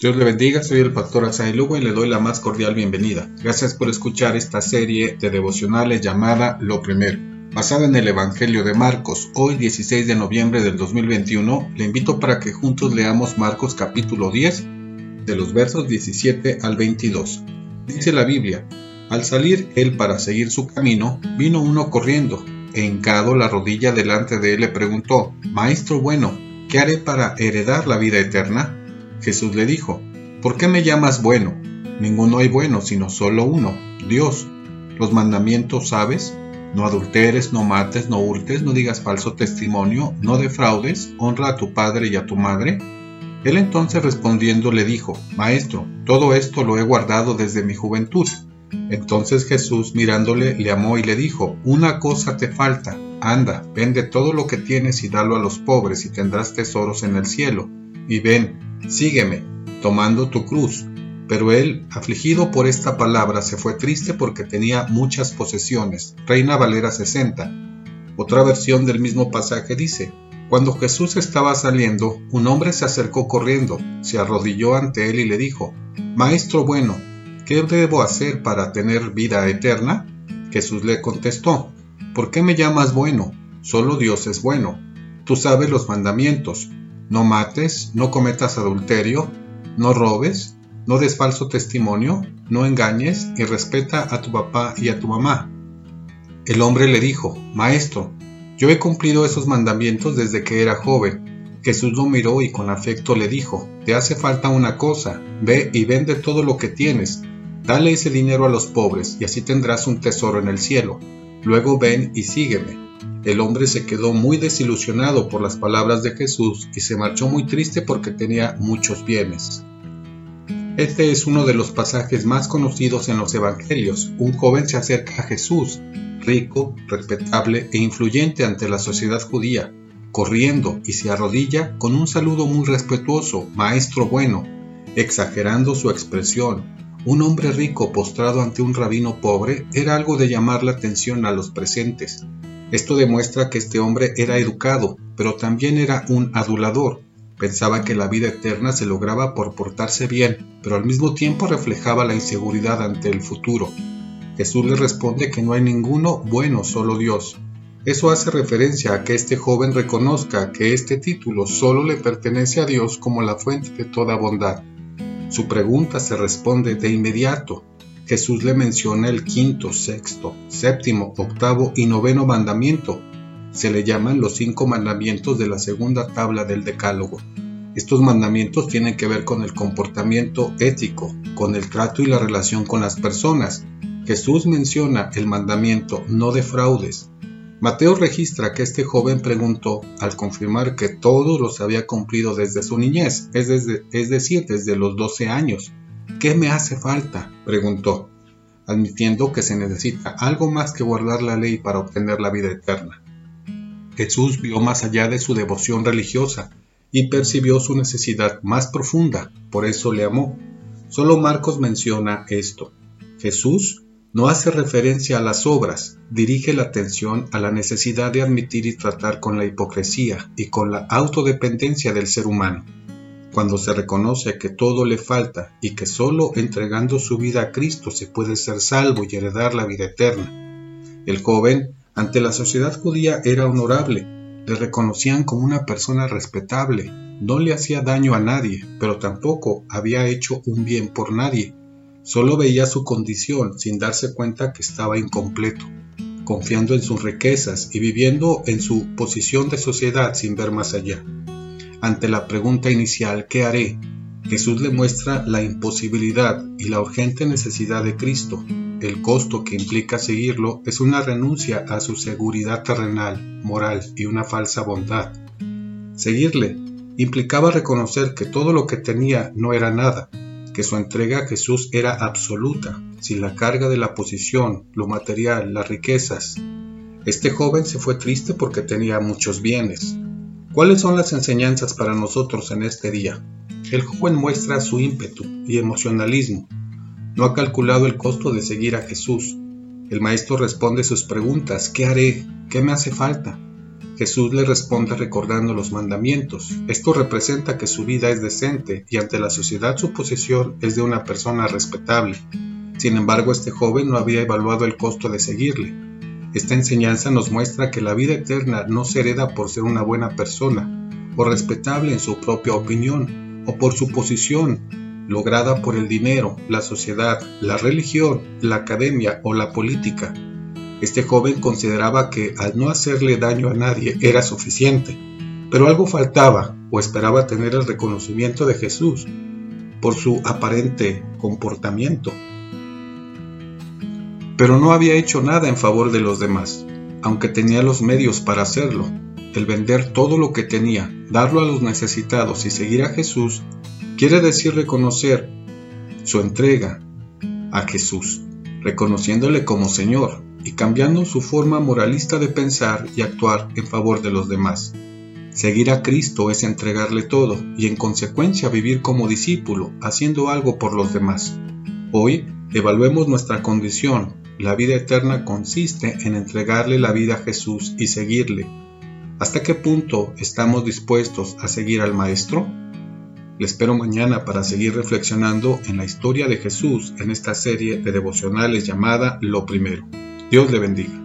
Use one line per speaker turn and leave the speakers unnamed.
Dios le bendiga, soy el pastor Asai Lugo y le doy la más cordial bienvenida. Gracias por escuchar esta serie de devocionales llamada Lo Primero. Basada en el Evangelio de Marcos, hoy 16 de noviembre del 2021, le invito para que juntos leamos Marcos capítulo 10, de los versos 17 al 22. Dice la Biblia, al salir él para seguir su camino, vino uno corriendo, e hincado la rodilla delante de él le preguntó, Maestro bueno, ¿qué haré para heredar la vida eterna? Jesús le dijo, ¿por qué me llamas bueno? Ninguno hay bueno, sino solo uno, Dios. Los mandamientos sabes, no adulteres, no mates, no hurtes, no digas falso testimonio, no defraudes, honra a tu padre y a tu madre. Él entonces respondiendo le dijo, Maestro, todo esto lo he guardado desde mi juventud. Entonces Jesús mirándole le amó y le dijo, Una cosa te falta, anda, vende todo lo que tienes y dalo a los pobres y tendrás tesoros en el cielo. Y ven, sígueme, tomando tu cruz. Pero él, afligido por esta palabra, se fue triste porque tenía muchas posesiones. Reina Valera 60. Otra versión del mismo pasaje dice, Cuando Jesús estaba saliendo, un hombre se acercó corriendo, se arrodilló ante él y le dijo, Maestro bueno, ¿qué debo hacer para tener vida eterna? Jesús le contestó, ¿por qué me llamas bueno? Solo Dios es bueno. Tú sabes los mandamientos no mates, no cometas adulterio, no robes, no des falso testimonio, no engañes y respeta a tu papá y a tu mamá. El hombre le dijo, Maestro, yo he cumplido esos mandamientos desde que era joven. Jesús lo miró y con afecto le dijo, Te hace falta una cosa, ve y vende todo lo que tienes, dale ese dinero a los pobres y así tendrás un tesoro en el cielo. Luego ven y sígueme. El hombre se quedó muy desilusionado por las palabras de Jesús y se marchó muy triste porque tenía muchos bienes. Este es uno de los pasajes más conocidos en los Evangelios. Un joven se acerca a Jesús, rico, respetable e influyente ante la sociedad judía, corriendo y se arrodilla con un saludo muy respetuoso, Maestro bueno, exagerando su expresión. Un hombre rico postrado ante un rabino pobre era algo de llamar la atención a los presentes. Esto demuestra que este hombre era educado, pero también era un adulador. Pensaba que la vida eterna se lograba por portarse bien, pero al mismo tiempo reflejaba la inseguridad ante el futuro. Jesús le responde que no hay ninguno bueno, solo Dios. Eso hace referencia a que este joven reconozca que este título solo le pertenece a Dios como la fuente de toda bondad. Su pregunta se responde de inmediato, Jesús le menciona el quinto, sexto, séptimo, octavo y noveno mandamiento. Se le llaman los cinco mandamientos de la segunda tabla del Decálogo. Estos mandamientos tienen que ver con el comportamiento ético, con el trato y la relación con las personas. Jesús menciona el mandamiento no defraudes. Mateo registra que este joven preguntó al confirmar que todos los había cumplido desde su niñez, es, es decir, desde los 12 años. ¿Qué me hace falta? preguntó, admitiendo que se necesita algo más que guardar la ley para obtener la vida eterna. Jesús vio más allá de su devoción religiosa y percibió su necesidad más profunda, por eso le amó. Solo Marcos menciona esto. Jesús no hace referencia a las obras, dirige la atención a la necesidad de admitir y tratar con la hipocresía y con la autodependencia del ser humano cuando se reconoce que todo le falta y que solo entregando su vida a Cristo se puede ser salvo y heredar la vida eterna. El joven, ante la sociedad judía, era honorable, le reconocían como una persona respetable, no le hacía daño a nadie, pero tampoco había hecho un bien por nadie, solo veía su condición sin darse cuenta que estaba incompleto, confiando en sus riquezas y viviendo en su posición de sociedad sin ver más allá. Ante la pregunta inicial ¿qué haré? Jesús le muestra la imposibilidad y la urgente necesidad de Cristo. El costo que implica seguirlo es una renuncia a su seguridad terrenal, moral y una falsa bondad. Seguirle implicaba reconocer que todo lo que tenía no era nada, que su entrega a Jesús era absoluta, sin la carga de la posición, lo material, las riquezas. Este joven se fue triste porque tenía muchos bienes, ¿Cuáles son las enseñanzas para nosotros en este día? El joven muestra su ímpetu y emocionalismo. No ha calculado el costo de seguir a Jesús. El maestro responde sus preguntas, ¿qué haré? ¿Qué me hace falta? Jesús le responde recordando los mandamientos. Esto representa que su vida es decente y ante la sociedad su posición es de una persona respetable. Sin embargo, este joven no había evaluado el costo de seguirle. Esta enseñanza nos muestra que la vida eterna no se hereda por ser una buena persona o respetable en su propia opinión o por su posición lograda por el dinero, la sociedad, la religión, la academia o la política. Este joven consideraba que al no hacerle daño a nadie era suficiente, pero algo faltaba o esperaba tener el reconocimiento de Jesús por su aparente comportamiento. Pero no había hecho nada en favor de los demás, aunque tenía los medios para hacerlo. El vender todo lo que tenía, darlo a los necesitados y seguir a Jesús Quiere decir reconocer su entrega a Jesús, reconociéndole como Señor y cambiando su forma moralista de pensar y actuar en favor de los demás. Seguir a Cristo es entregarle todo y en consecuencia vivir como discípulo, haciendo algo por los demás. Hoy evaluemos nuestra condición. La vida eterna consiste en entregarle la vida a Jesús y seguirle. ¿Hasta qué punto estamos dispuestos a seguir al Maestro? Le espero mañana para seguir reflexionando en la historia de Jesús en esta serie de devocionales llamada Lo Primero. Dios le bendiga.